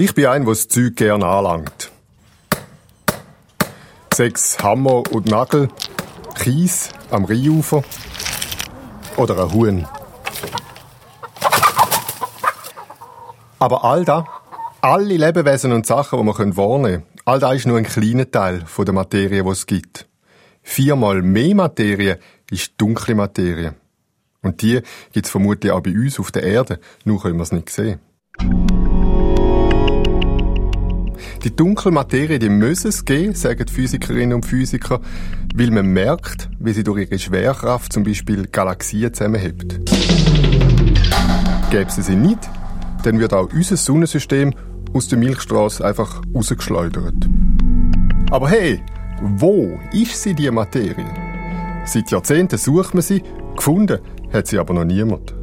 Ich bin ein, der das Zeug gerne anlangt. Sechs Hammer und Nagel, Kies am Rheinufer oder ein Huhn. Aber all das, alle Lebewesen und Sachen, die man wahrnehmen können, all das ist nur ein kleiner Teil der Materie, die es gibt. Viermal mehr Materie ist dunkle Materie. Und die gibt es vermutlich auch bei uns auf der Erde, nur können wir es nicht sehen. Die dunkle Materie, die muss es geben, sagen Physikerinnen und Physiker, weil man merkt, wie sie durch ihre Schwerkraft zum Beispiel Galaxien zusammenhebt. Gäbe es sie nicht, dann wird auch unser Sonnensystem aus der Milchstraße einfach rausgeschleudert. Aber hey, wo ist sie, die Materie? Seit Jahrzehnten sucht man sie, gefunden hat sie aber noch niemand.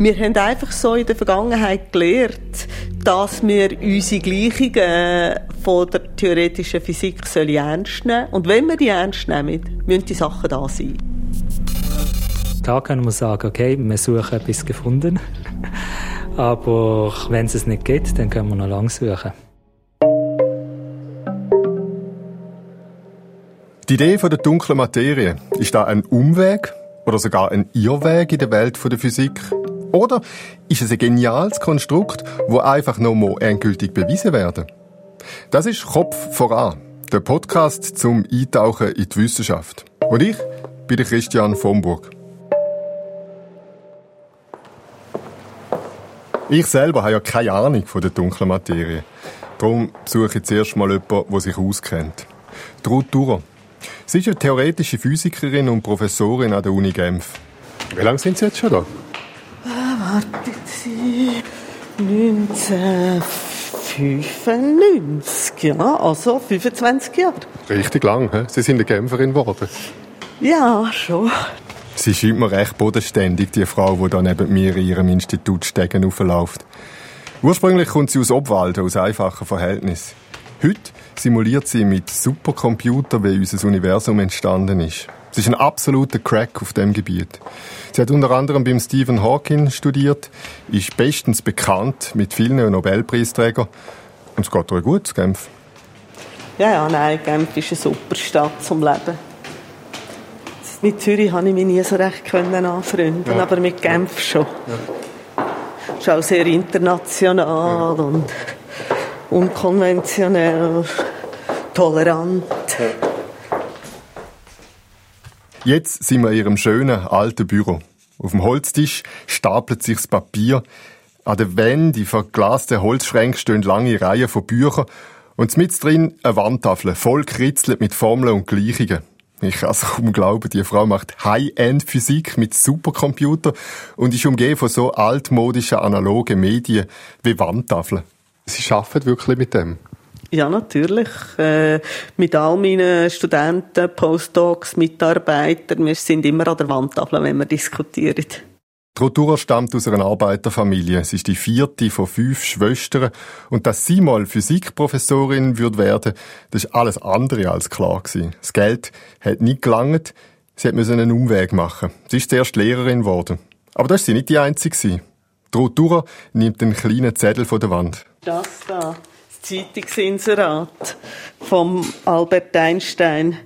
Wir haben einfach so in der Vergangenheit gelernt, dass wir unsere Gleichungen von der theoretischen Physik ernst nehmen sollen. Und wenn wir die ernst nehmen, müssen die Sachen da sein. Da können wir sagen, okay, wir suchen etwas gefunden. Aber wenn es es nicht gibt, dann können wir noch lange suchen. Die Idee der dunklen Materie, ist da ein Umweg oder sogar ein Irrweg in der Welt der Physik? Oder ist es ein geniales Konstrukt, wo einfach noch mal endgültig bewiesen werden? Das ist Kopf voran, der Podcast zum Eintauchen in die Wissenschaft. Und ich bin der Christian Vomburg. Ich selber habe ja keine Ahnung von der dunklen Materie. Darum suche ich zuerst mal jemanden, der sich auskennt. Ruth Durer. Sie ist eine theoretische Physikerin und Professorin an der Uni Genf. Wie lange sind Sie jetzt schon da? Warten Sie, 1995, ja, also 25 Jahre. Richtig lang, he? Sie sind eine Genferin geworden. Ja, schon. Sie scheint mir recht bodenständig, die Frau, die da neben mir in ihrem Institut Stegen aufläuft. Ursprünglich kommt sie aus Obwalden, aus einfachen Verhältnissen. Heute simuliert sie mit Supercomputern, wie unser Universum entstanden ist. Sie ist ein absoluter Crack auf dem Gebiet. Sie hat unter anderem beim Stephen Hawking studiert, ist bestens bekannt mit vielen Nobelpreisträgern und es geht ihr gut, Genf. Ja, ja, nein, Genf ist eine super Stadt zum Leben. Mit Zürich konnte ich mich nie so recht anfreunden, ja. aber mit Genf schon. Ja. Ist auch sehr international ja. und unkonventionell, tolerant. Ja. Jetzt sind wir in ihrem schönen alten Büro. Auf dem Holztisch stapelt sich das Papier. An der Wände, die verglasten Holzschränke, stehen lange Reihen von Büchern. Und mit drin eine Wandtafel, voll kritzelt mit Formeln und Gleichungen. Ich kann es kaum glauben, die Frau macht High-End-Physik mit Supercomputer und ist umgeben von so altmodischen analogen Medien wie Wandtafeln. Sie arbeitet wirklich mit dem? Ja, natürlich. Äh, mit all meinen Studenten, Postdocs, Mitarbeitern. Wir sind immer an der Wandtafel, wenn wir diskutieren. Rotura stammt aus einer Arbeiterfamilie. Sie ist die vierte von fünf Schwestern. Und dass sie mal Physikprofessorin wird werden, das ist alles andere als klar gewesen. Das Geld hat nicht gelangt. Sie musste einen Umweg machen. Sie ist zuerst Lehrerin geworden. Aber das ist sie nicht die einzige. Rotura nimmt einen kleinen Zettel von der Wand. Das da. Zeitungsinserat vom Albert Einstein.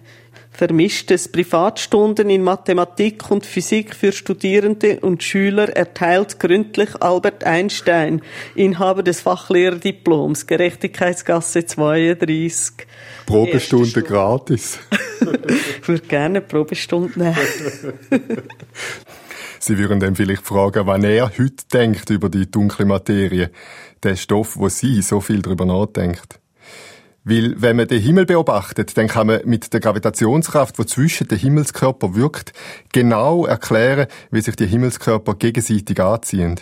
Vermischtes Privatstunden in Mathematik und Physik für Studierende und Schüler erteilt gründlich Albert Einstein, Inhaber des Fachlehrerdiploms, Gerechtigkeitsgasse 32. Probestunde gratis. ich würde gerne Probestunde nehmen. Sie würden dann vielleicht fragen, wann er heute denkt über die dunkle Materie der Stoff, wo sie so viel darüber nachdenkt. Weil, wenn man den Himmel beobachtet, dann kann man mit der Gravitationskraft, die zwischen den Himmelskörpern wirkt, genau erklären, wie sich die Himmelskörper gegenseitig anziehen.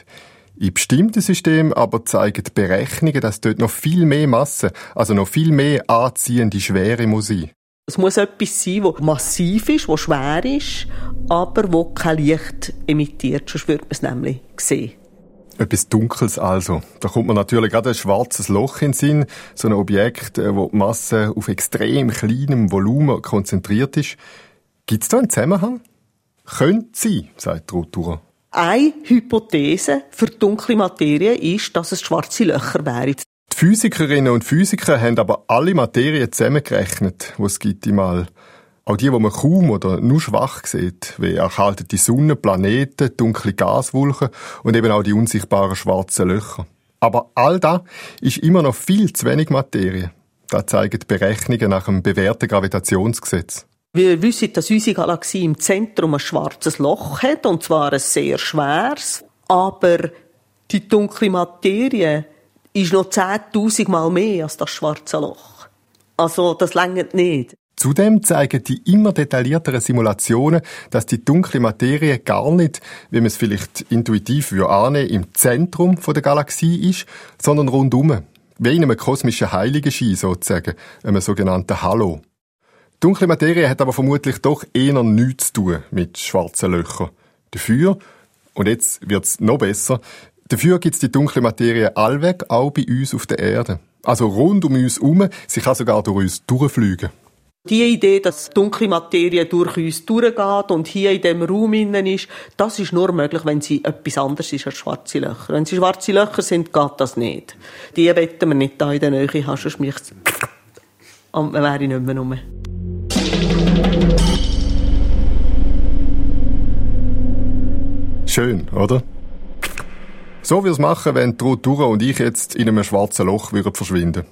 In bestimmten Systemen aber zeigen die Berechnungen, dass dort noch viel mehr Masse, also noch viel mehr anziehende Schwere muss sein. Es muss etwas sein, das massiv ist, das schwer ist, aber das kein Licht emittiert, sonst würde man es nämlich sehen. Etwas Dunkles also. Da kommt man natürlich gerade ein schwarzes Loch in den Sinn, so ein Objekt, äh, wo die Masse auf extrem kleinem Volumen konzentriert ist. Gibt es da einen Zusammenhang? Könnte sein, sagt Rotura. Eine Hypothese für dunkle Materie ist, dass es schwarze Löcher wären. Die Physikerinnen und Physiker haben aber alle Materien zusammengerechnet, die es gibt im All. Auch die, die man kaum oder nur schwach sieht, wie erkaltete Sonne, Planeten, dunkle Gaswolken und eben auch die unsichtbaren schwarzen Löcher. Aber all das ist immer noch viel zu wenig Materie. Das zeigen die Berechnungen nach dem bewährten Gravitationsgesetz. Wir wissen, dass unsere Galaxie im Zentrum ein schwarzes Loch hat, und zwar ein sehr schweres. Aber die dunkle Materie ist noch 10.000 Mal mehr als das schwarze Loch. Also, das längert nicht. Zudem zeigen die immer detaillierteren Simulationen, dass die dunkle Materie gar nicht, wie man es vielleicht intuitiv annehmen im Zentrum der Galaxie ist, sondern rundum. Wie in einem kosmischen Heiligenschein sozusagen, einem sogenannten Halo. Dunkle Materie hat aber vermutlich doch eher nichts zu tun mit schwarzen Löchern. Dafür, und jetzt wird's noch besser, dafür gibt's die dunkle Materie allweg auch bei uns auf der Erde. Also rund um uns herum, sie kann sogar durch uns durchfliegen. Die Idee, dass dunkle Materie durch uns durchgeht und hier in dem Raum innen ist, das ist nur möglich, wenn sie etwas anderes ist als schwarze Löcher. Wenn sie schwarze Löcher sind, geht das nicht. Die wetten wir nicht da in der Nähe haben, sonst mich und man wäre nicht mehr rum. Schön, oder? So wie es machen, wenn Trutura und ich jetzt in einem schwarzen Loch würden verschwinden.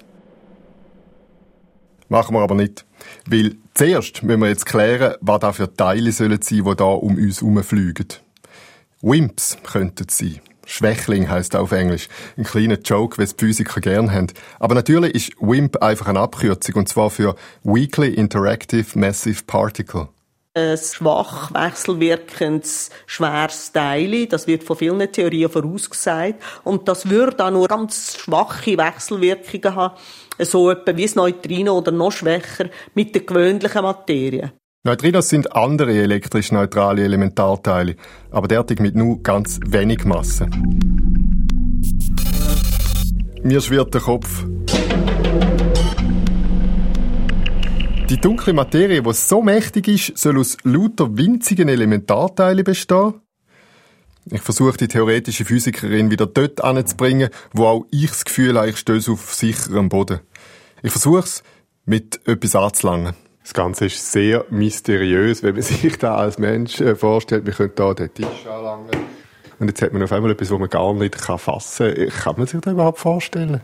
Machen wir aber nicht. Weil zuerst müssen wir jetzt klären, was da für Teile sollen sein, die da um uns herumfliegen. Wimps könnten es sein. Schwächling heisst auf Englisch. Ein kleiner Joke, wie es Physiker gern haben. Aber natürlich ist WIMP einfach eine Abkürzung, und zwar für Weakly Interactive Massive Particle ein schwach wechselwirkendes, schweres Teil. Das wird von vielen Theorien vorausgesagt. Und das würde auch nur ganz schwache Wechselwirkungen haben. So etwa wie das Neutrino oder noch schwächer mit der gewöhnlichen Materie. Neutrinos sind andere elektrisch neutrale Elementarteile, aber derartig mit nur ganz wenig Masse. Mir schwirrt der Kopf. Die dunkle Materie, die so mächtig ist, soll aus lauter winzigen Elementarteilen bestehen? Ich versuche die theoretische Physikerin wieder dort anzubringen, wo auch ich das Gefühl habe, ich stöße auf sicherem Boden. Ich versuche es mit etwas anzulangen. Das Ganze ist sehr mysteriös, wenn man sich da als Mensch äh, vorstellt, wir können da den Tisch anlangen. Und jetzt hat man auf einmal etwas, was man gar nicht fassen kann. Kann man sich das überhaupt vorstellen?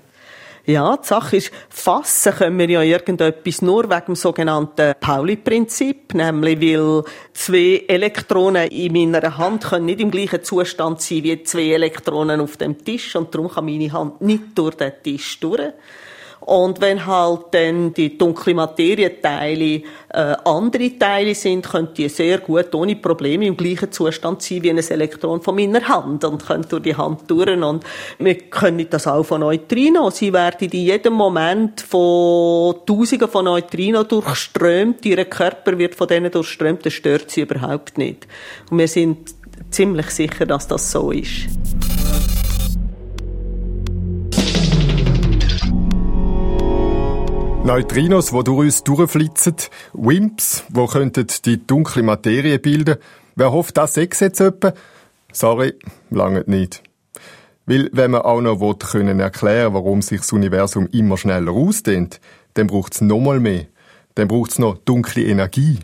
Ja, die Sache ist, fassen können wir ja irgendetwas nur wegen dem sogenannten Pauli-Prinzip, nämlich weil zwei Elektronen in meiner Hand können nicht im gleichen Zustand sein wie zwei Elektronen auf dem Tisch und darum kann meine Hand nicht durch den Tisch durch. Und wenn halt dann die dunkle Materieteile äh, andere Teile sind, können die sehr gut ohne Probleme im gleichen Zustand sein wie ein Elektron von meiner Hand und können durch die Hand durch. Und wir können das auch von Neutrino. Sie werden in jedem Moment von Tausenden von Neutrino durchströmt. Ihr Körper wird von denen durchströmt. Das stört sie überhaupt nicht. Und wir sind ziemlich sicher, dass das so ist. Neutrinos, die durch uns durchflitzen, Wimps, die die dunkle Materie bilden. Wer hofft, das sechs jetzt etwa? Sorry, lange nicht. Weil, wenn man auch noch will, können erklären warum sich das Universum immer schneller ausdehnt, dann braucht es nochmal mehr. Dann braucht es noch dunkle Energie.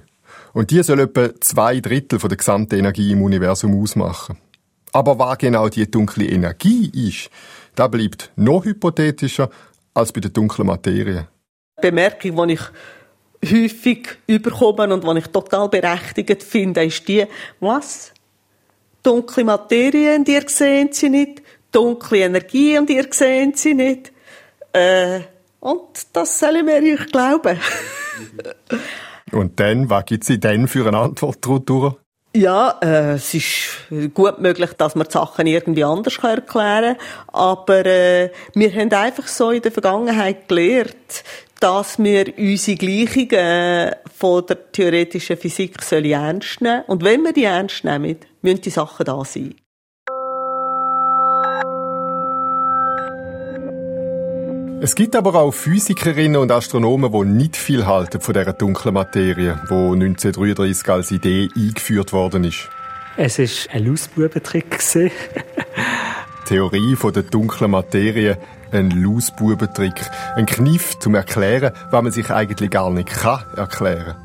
Und die soll etwa zwei Drittel von der gesamten Energie im Universum ausmachen. Aber was genau die dunkle Energie ist, da bleibt noch hypothetischer als bei der dunklen Materie. Bemerkung, die ich häufig überkomme und die ich total berechtigt finde, ist die, was? Dunkle Materie und ihr seht sie nicht, dunkle Energie und ihr seht sie nicht. Äh, und das sollen wir euch glauben. und dann, was gibt es denn für eine Antwort darauf? Ja, äh, es ist gut möglich, dass man die Sachen irgendwie anders erklären kann, aber äh, wir haben einfach so in der Vergangenheit gelernt, dass wir unsere Gleichungen von der theoretischen Physik ernst nehmen Und wenn wir die ernst nehmen, müssen die Sachen da sein. Es gibt aber auch Physikerinnen und Astronomen, die nicht viel halten von dieser dunklen Materie, die 1933 als Idee eingeführt worden ist. Es war ein Lausbubentrick. Theorie von der dunklen Materie, ein Lausbubentrick. Ein Kniff zum Erklären, was man sich eigentlich gar nicht kann erklären.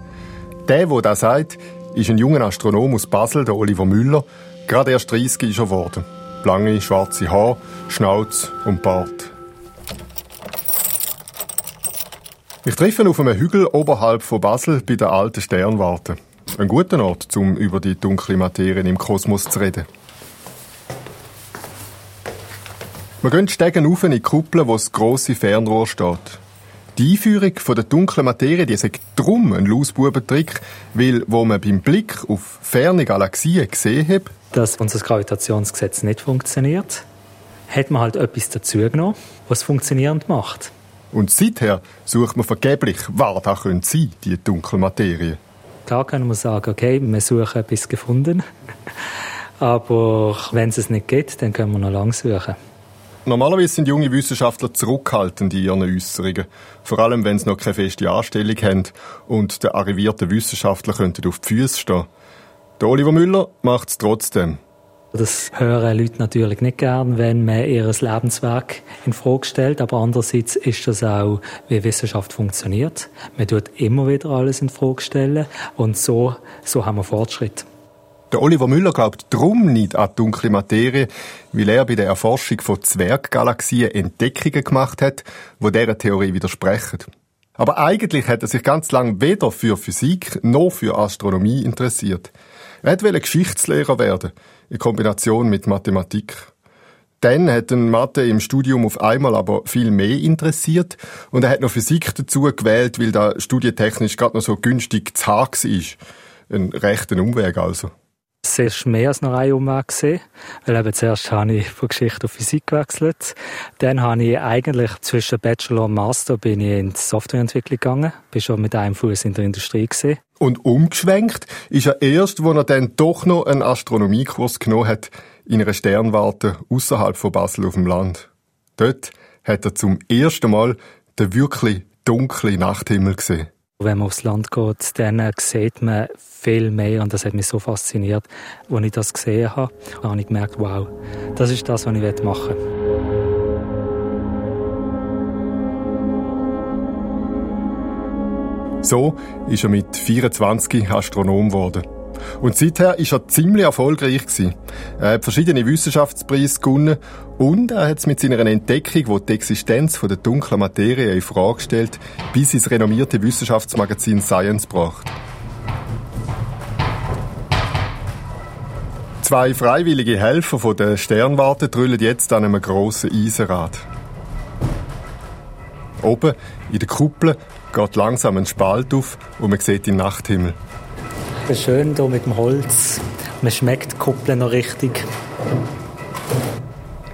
Der, der das sagt, ist ein junger Astronom aus Basel, der Oliver Müller. Gerade erst 30 ist er geworden. Lange schwarze Haare, Schnauz und Bart. Ich treffe ihn auf einem Hügel oberhalb von Basel bei der alten Sternwarte. Ein guter Ort, um über die dunkle Materie im Kosmos zu reden. Wir gehen Stegen auf in die Kuppel, wo das grosse Fernrohr steht. Die Einführung von der dunklen Materie, die ist drum ein Lausbubentrick, weil, wo man beim Blick auf ferne Galaxien gesehen hat, dass unser Gravitationsgesetz nicht funktioniert, hat man halt etwas dazu genommen, was funktionierend macht. Und seither sucht man vergeblich, was da könnte sein, die dunkle Materie. Klar können wir sagen, okay, wir suchen etwas gefunden. Aber wenn es es nicht gibt, dann können wir noch lange suchen. Normalerweise sind junge Wissenschaftler zurückhaltend in ihren Äußerungen. Vor allem, wenn sie noch keine feste Anstellung haben und der arrivierte Wissenschaftler könnten auf die Füße stehen. Der Oliver Müller macht es trotzdem. Das hören Leute natürlich nicht gern, wenn man ihr Lebenswerk in Frage stellt. Aber andererseits ist das auch, wie Wissenschaft funktioniert. Man tut immer wieder alles in Frage stellen. Und so, so haben wir Fortschritt. Der Oliver Müller glaubt drum nicht an dunkle Materie, weil er bei der Erforschung von Zwerggalaxien Entdeckungen gemacht hat, wo dieser Theorie widersprechen. Aber eigentlich hat er sich ganz lang weder für Physik noch für Astronomie interessiert. Er wollte Geschichtslehrer werden in Kombination mit Mathematik. Dann hat ihn Mathe im Studium auf einmal aber viel mehr interessiert und er hat noch Physik dazu gewählt, weil da studietechnisch gerade noch so günstig zu haben war. Ein rechter Umweg also. War mehr als noch ein Umweg. Gewesen, weil zuerst habe ich von Geschichte auf Physik gewechselt. Dann habe ich eigentlich zwischen Bachelor und Master bin ich in die Softwareentwicklung gegangen. Bin schon mit einem Fuß in der Industrie gewesen. Und umgeschwenkt ist er erst, wo er dann doch noch einen Astronomiekurs genommen hat, in einer Sternwarte außerhalb von Basel auf dem Land. Dort hat er zum ersten Mal den wirklich dunklen Nachthimmel gesehen. Wenn man aufs Land geht, dann sieht man viel mehr und das hat mich so fasziniert. Als ich das gesehen habe, habe ich gemerkt, wow, das ist das, was ich machen will. So ist er mit 24 Astronom geworden. Und seither ist er ziemlich erfolgreich gewesen. Er hat verschiedene Wissenschaftspreise gewonnen und er hat es mit seiner Entdeckung, die die Existenz der dunklen Materie in Frage stellt, bis ins renommierte Wissenschaftsmagazin Science gebracht. Zwei freiwillige Helfer von der Sternwarte drüllen jetzt an einem grossen Eisenrad. Oben in der Kuppel geht langsam ein Spalt auf und man sieht den Nachthimmel. Das ist schön hier mit dem Holz. Man schmeckt die Kuppel noch richtig.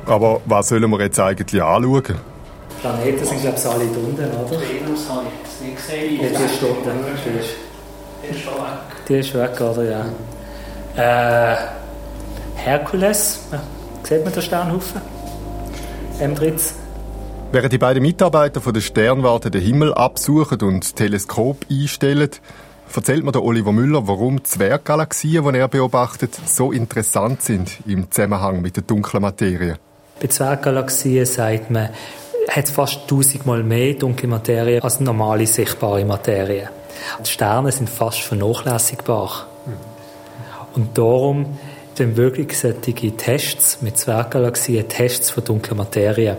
Aber was sollen wir jetzt eigentlich anschauen? Die Planeten sind, glaube ich, alle unten, oder? Venus habe ich es nicht gesehen. Ja, die ist dort. Die ist, Die ist schon weg. die ist weg, oder? Ja. Äh, Herkules. Ja. Sieht man den Sternhaufen? M13. Während die beiden Mitarbeiter von der Sternwarte den Himmel absuchen und das Teleskop einstellen, erzählt mir der Oliver Müller, warum Zwerggalaxien, die er beobachtet, so interessant sind im Zusammenhang mit der dunklen Materie. Bei Zwerggalaxien sagt man, hat fast tausendmal mehr dunkle Materie als normale sichtbare Materie. Die Sterne sind fast vernachlässigbar. Und darum dann wirklich solche Tests mit Zwerggalaxien, Tests von dunkler Materie.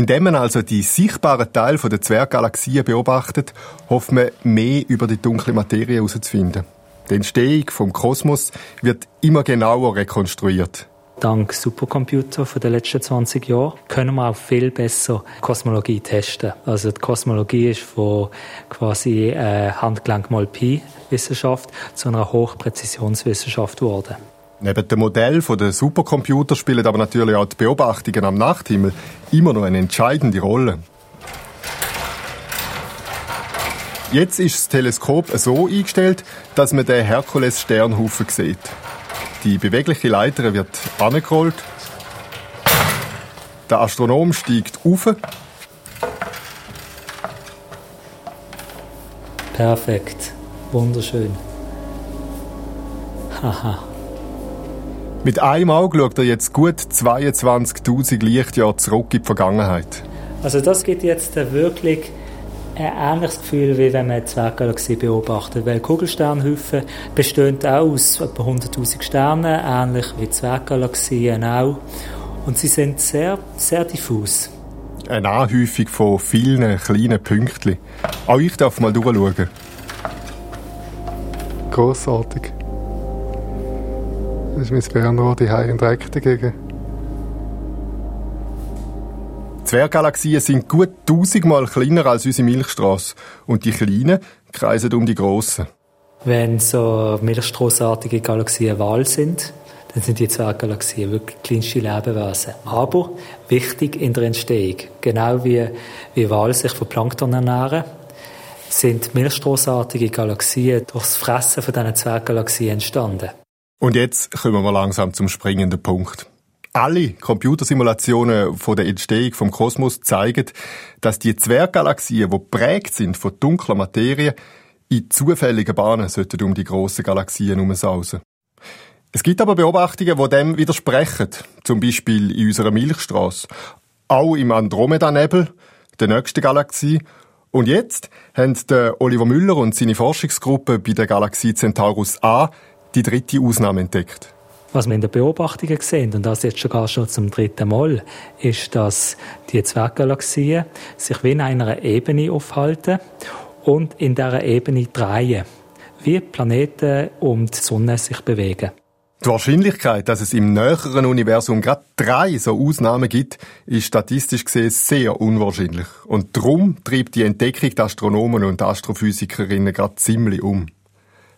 Indem man also die sichtbaren Teile der Zwerggalaxien beobachtet, hofft man, mehr über die dunkle Materie herauszufinden. Die Entstehung vom Kosmos wird immer genauer rekonstruiert. Dank Supercomputer von den letzten 20 Jahren können wir auch viel besser Kosmologie testen. Also die Kosmologie ist von quasi äh, Handgelenk mal Pi Wissenschaft zu einer Hochpräzisionswissenschaft geworden. Neben dem Modell der Supercomputer spielen aber natürlich auch die Beobachtungen am Nachthimmel immer noch eine entscheidende Rolle. Jetzt ist das Teleskop so eingestellt, dass man den Herkules-Sternhaufen sieht. Die bewegliche Leiter wird angerollt. Der Astronom steigt auf. Perfekt. Wunderschön. Haha. Mit einem Auge schaut er jetzt gut 22.000 Lichtjahre zurück in die Vergangenheit. Also das gibt jetzt wirklich ein ähnliches Gefühl, wie wenn man eine Zwerggalaxie beobachtet. Weil Kugelsternhaufen bestehen auch aus etwa 100'000 Sternen, ähnlich wie Zwerggalaxien auch. Und sie sind sehr, sehr diffus. Eine Anhäufung von vielen kleinen Pünktchen. Auch ich darf mal durchschauen. Grossartig. Das ist mein Bernrohr, die in Dreck dagegen. Zwerggalaxien sind gut tausendmal kleiner als unsere Milchstraße. Und die kleinen kreisen um die grossen. Wenn so milchstraßartige Galaxien Wahl sind, dann sind die Zwerggalaxien wirklich kleinste Lebewesen. Aber wichtig in der Entstehung. Genau wie, wie Wal sich von Plankton ernähren, sind milchstraßartige Galaxien durch das Fressen von diesen Zwerggalaxien entstanden. Und jetzt kommen wir langsam zum springenden Punkt. Alle Computersimulationen von der Entstehung vom Kosmos zeigen, dass die Zwerggalaxien, die prägt sind von dunkler Materie, in zufälligen Bahnen sollten um die grossen Galaxien herumsausen. Es gibt aber Beobachtungen, die dem widersprechen. Zum Beispiel in unserer Milchstraße. Auch im Andromeda-Nebel, der nächsten Galaxie. Und jetzt haben Oliver Müller und seine Forschungsgruppe bei der Galaxie Centaurus A die dritte Ausnahme entdeckt. Was wir in den Beobachtungen sehen, und das jetzt sogar schon zum dritten Mal, ist, dass die Zwerggalaxien sich wie in einer Ebene aufhalten und in dieser Ebene drehen, wie Planeten um die Sonne sich bewegen. Die Wahrscheinlichkeit, dass es im näheren Universum gerade drei so Ausnahmen gibt, ist statistisch gesehen sehr unwahrscheinlich. Und darum treibt die Entdeckung der Astronomen und Astrophysikerinnen gerade ziemlich um.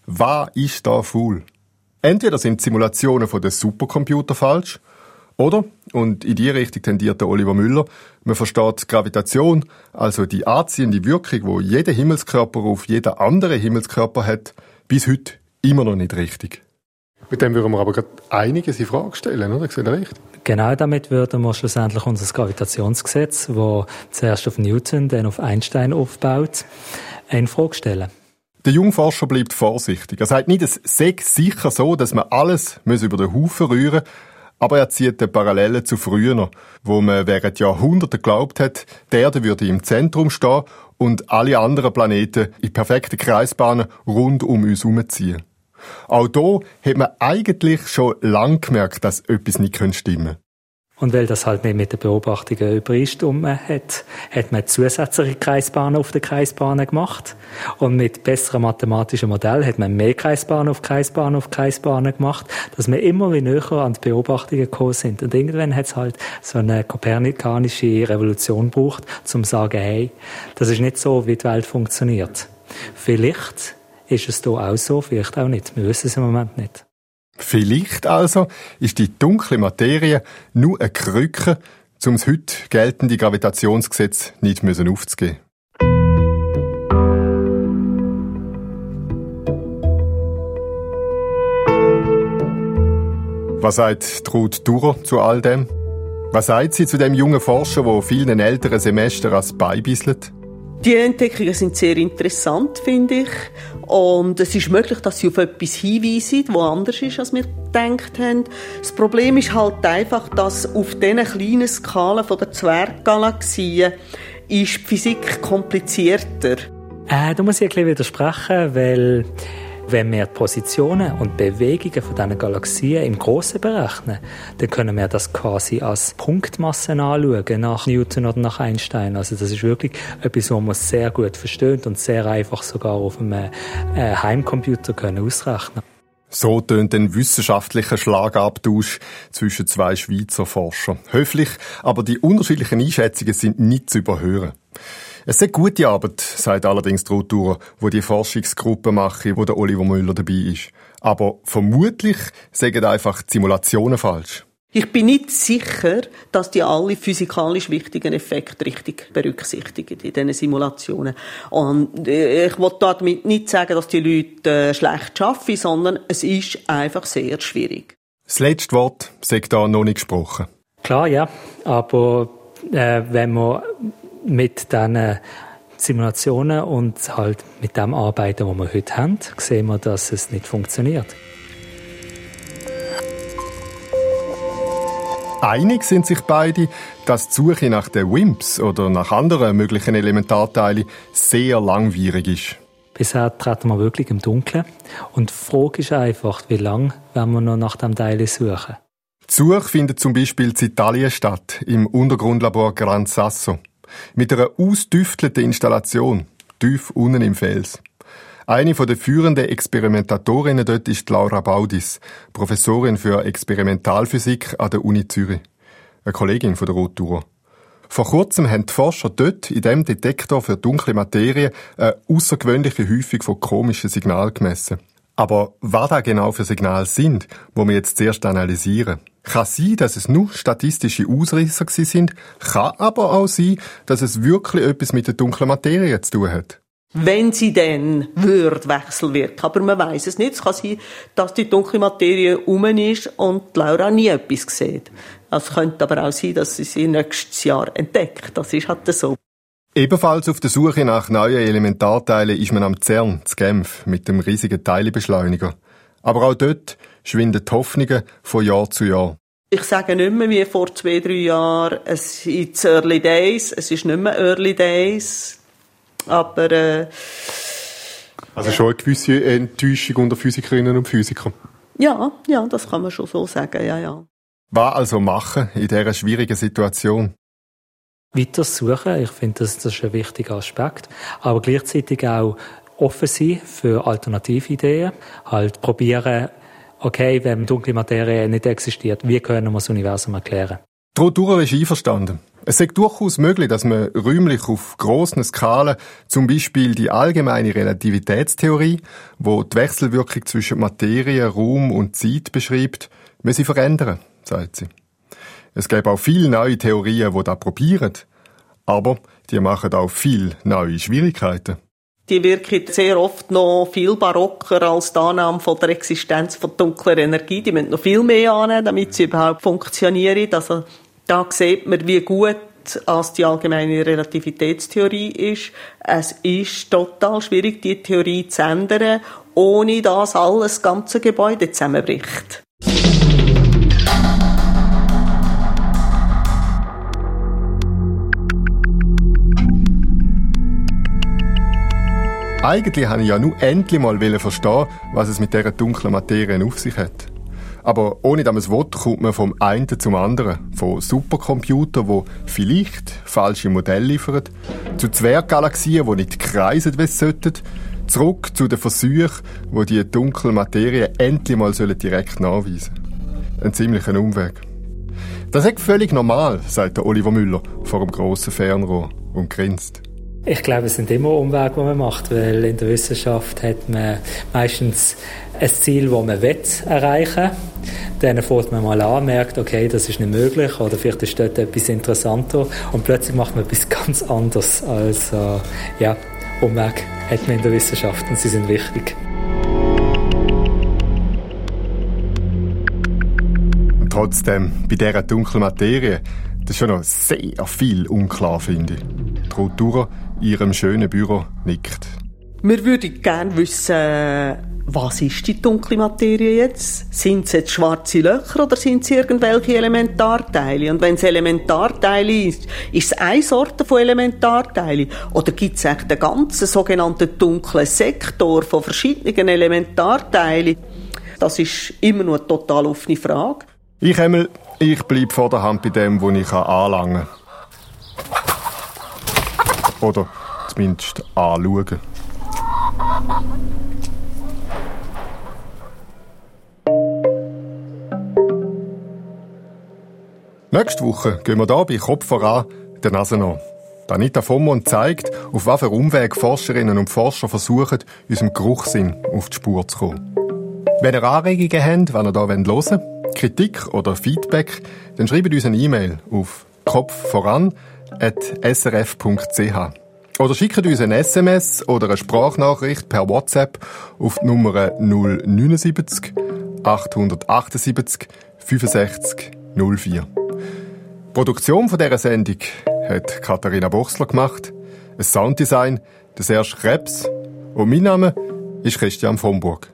Was ist da faul? Entweder sind die Simulationen von den Supercomputer falsch, oder, und in die Richtung tendiert der Oliver Müller, man versteht Gravitation, also die anziehende Wirkung, wo jeder Himmelskörper auf jeden anderen Himmelskörper hat, bis heute immer noch nicht richtig. Mit dem würden wir aber gerade einiges in Frage stellen, oder? Sehe recht? Genau damit würden wir schlussendlich unser Gravitationsgesetz, das zuerst auf Newton, dann auf Einstein aufbaut, in Frage stellen. Der Jungforscher bleibt vorsichtig. Er sagt nicht, es sei sicher so, dass man alles über den Haufen rühren muss, aber er zieht eine Parallele zu früher, wo man während Jahrhunderten geglaubt hat, die Erde würde im Zentrum stehen und alle anderen Planeten in perfekten Kreisbahnen rund um uns herumziehen. Auch hier hat man eigentlich schon lange gemerkt, dass etwas nicht stimmen könnte. Und weil das halt nicht mit den Beobachtungen übereinstimmen hat, hat man zusätzliche Kreisbahnen auf den Kreisbahnen gemacht. Und mit besseren mathematischen Modellen hat man mehr Kreisbahnen auf Kreisbahnen auf Kreisbahnen gemacht, dass wir immer wie näher an die Beobachtungen gekommen sind. Und irgendwann hat es halt so eine kopernikanische Revolution gebraucht, zum zu sagen, hey, das ist nicht so, wie die Welt funktioniert. Vielleicht ist es hier auch so, vielleicht auch nicht. Wir wissen es im Moment nicht. Vielleicht also ist die dunkle Materie nur eine Krücke, um das heute geltende Gravitationsgesetz nicht müssen aufzugeben. Was sagt Ruth Durer zu all dem? Was sagt sie zu dem jungen Forscher, der vielen älteren Semester als beibisselt? Die Entdeckungen sind sehr interessant, finde ich. Und es ist möglich, dass sie auf etwas hinweisen, was anders ist, als wir gedacht haben. Das Problem ist halt einfach, dass auf diesen kleinen Skalen der Zwerggalaxien ist die Physik komplizierter. Äh, da muss ich ein bisschen widersprechen, weil wenn wir die Positionen und Bewegungen von diesen Galaxien im Großen berechnen, dann können wir das quasi als Punktmassen anschauen, nach Newton oder nach Einstein. Also das ist wirklich etwas, was man sehr gut versteht und sehr einfach sogar auf einem äh, Heimcomputer können ausrechnen so tönt ein wissenschaftlicher Schlagabtausch zwischen zwei Schweizer Forschern. Höflich, aber die unterschiedlichen Einschätzungen sind nicht zu überhören. Es ist gute Arbeit, sagt allerdings die Rotura, wo die Forschungsgruppe mache, wo der Oliver Müller dabei ist. Aber vermutlich sagen einfach die Simulationen falsch. Ich bin nicht sicher, dass die alle physikalisch wichtigen Effekte richtig berücksichtigen in diesen Simulationen. Und äh, ich will damit nicht sagen, dass die Leute äh, schlecht arbeiten, sondern es ist einfach sehr schwierig. Das letzte Wort sagt da noch nicht gesprochen. Klar, ja. Aber äh, wenn man mit diesen Simulationen und halt mit dem Arbeiten, was wir heute haben, sehen wir, dass es nicht funktioniert. Einig sind sich beide, dass die Suche nach den WIMPs oder nach anderen möglichen Elementarteilen sehr langwierig ist. Bisher treten wir wirklich im Dunkeln. Und die Frage ist einfach, wie lange werden wir noch nach dem Teil suchen? Die Suche findet zum Beispiel in Italien statt, im Untergrundlabor Gran Sasso. Mit einer ausdüftelten Installation, tief unten im Fels. Eine der führenden Experimentatorinnen dort ist Laura Baudis, Professorin für Experimentalphysik an der Uni Zürich. Eine Kollegin von der Rotour. Vor kurzem haben die Forscher dort in dem Detektor für dunkle Materie eine außergewöhnliche Häufung von komischen Signalen gemessen. Aber was da genau für Signale sind, wo wir jetzt zuerst analysieren. Kann sein, dass es nur statistische Ausreißer sind, kann aber auch sein, dass es wirklich etwas mit der dunklen Materie zu tun hat. Wenn sie dann wird wechselwirken. Aber man weiß es nicht. Es kann sein, dass die dunkle Materie um ist und Laura nie etwas sieht. Es könnte aber auch sein, dass sie sie nächstes Jahr entdeckt. Das ist halt so. Ebenfalls auf der Suche nach neuen Elementarteilen ist man am CERN zu Genf mit dem riesigen Teilebeschleuniger. Aber auch dort schwinden die Hoffnungen von Jahr zu Jahr. Ich sage nicht mehr wie vor zwei, drei Jahren, es ist Early Days, es ist nicht mehr Early Days, aber... Äh, also schon eine gewisse Enttäuschung unter Physikerinnen und Physikern? Ja, ja, das kann man schon so sagen, ja, ja. Was also machen in dieser schwierigen Situation? Weiter suchen, ich finde, das, das ist ein wichtiger Aspekt, aber gleichzeitig auch offen sein für Alternativideen, halt probieren, okay, wenn dunkle Materie nicht existiert, wie können wir das Universum erklären? Troturer ist einverstanden. Es ist durchaus möglich, dass man räumlich auf grossen Skalen zum Beispiel die allgemeine Relativitätstheorie, wo die Wechselwirkung zwischen Materie, Raum und Zeit beschreibt, müsse verändern, sagt sie. Es gäbe auch viele neue Theorien, die das probieren, aber die machen auch viele neue Schwierigkeiten. Die wirken sehr oft noch viel barocker als die Annahme von der Existenz von dunkler Energie. Die müssen noch viel mehr annehmen, damit sie überhaupt funktionieren. Also da sieht man, wie gut als die allgemeine Relativitätstheorie ist. Es ist total schwierig, die Theorie zu ändern, ohne dass alles ganze Gebäude zusammenbricht. Eigentlich wollte ich ja nur endlich mal verstehen, was es mit dieser dunklen Materie auf sich hat. Aber ohne dass man es will, kommt man vom einen zum anderen. Von Supercomputern, die vielleicht falsche Modelle liefern, zu Zwerggalaxien, die nicht kreisen, wie sie sollten, zurück zu den Versuchen, wo die dunkle Materie endlich mal direkt nachweisen sollen. Ein ziemlicher Umweg. Das ist völlig normal, sagt der Oliver Müller vor dem grossen Fernrohr und grinst. Ich glaube, es sind immer Umwege, die man macht, weil in der Wissenschaft hat man meistens ein Ziel, das man will erreichen will. Dann fängt man mal an, merkt, okay, das ist nicht möglich oder vielleicht ist dort etwas interessanter und plötzlich macht man etwas ganz anderes. Also, ja, Umweg hat man in der Wissenschaft und sie sind wichtig. Und trotzdem, bei dieser dunklen Materie, das ist schon noch sehr viel unklar, finde ich. Die Kultur Ihrem schönen Büro nickt. Wir würden gerne wissen, was ist die dunkle Materie jetzt? Sind es jetzt schwarze Löcher oder sind es irgendwelche Elementarteile? Und wenn es Elementarteile ist, ist es eine Sorte von Elementarteilen? Oder gibt es echt den ganzen sogenannten dunklen Sektor von verschiedenen Elementarteilen? Das ist immer nur eine total offene Frage. Ich, Emil, ich bleibe vor der Hand bei dem, wo ich anlangen kann. Oder zumindest anschauen. Nächste Woche gehen wir hier bei Kopf voran der Nase an. Anita Vommond zeigt, auf welchen Umweg Forscherinnen und Forscher versuchen, unserem Geruchssinn auf die Spur zu kommen. Wenn ihr Anregungen habt, wenn ihr hier hören wollt, Kritik oder Feedback, dann schreibt uns eine E-Mail auf kopfvoran.srf.ch. Oder schickt uns ein SMS oder eine Sprachnachricht per WhatsApp auf die Nummer 079 878 65 04. Die Produktion von dieser Sendung hat Katharina Bochsler gemacht, ein Sounddesign der Serge Krebs und mein Name ist Christian von Burg.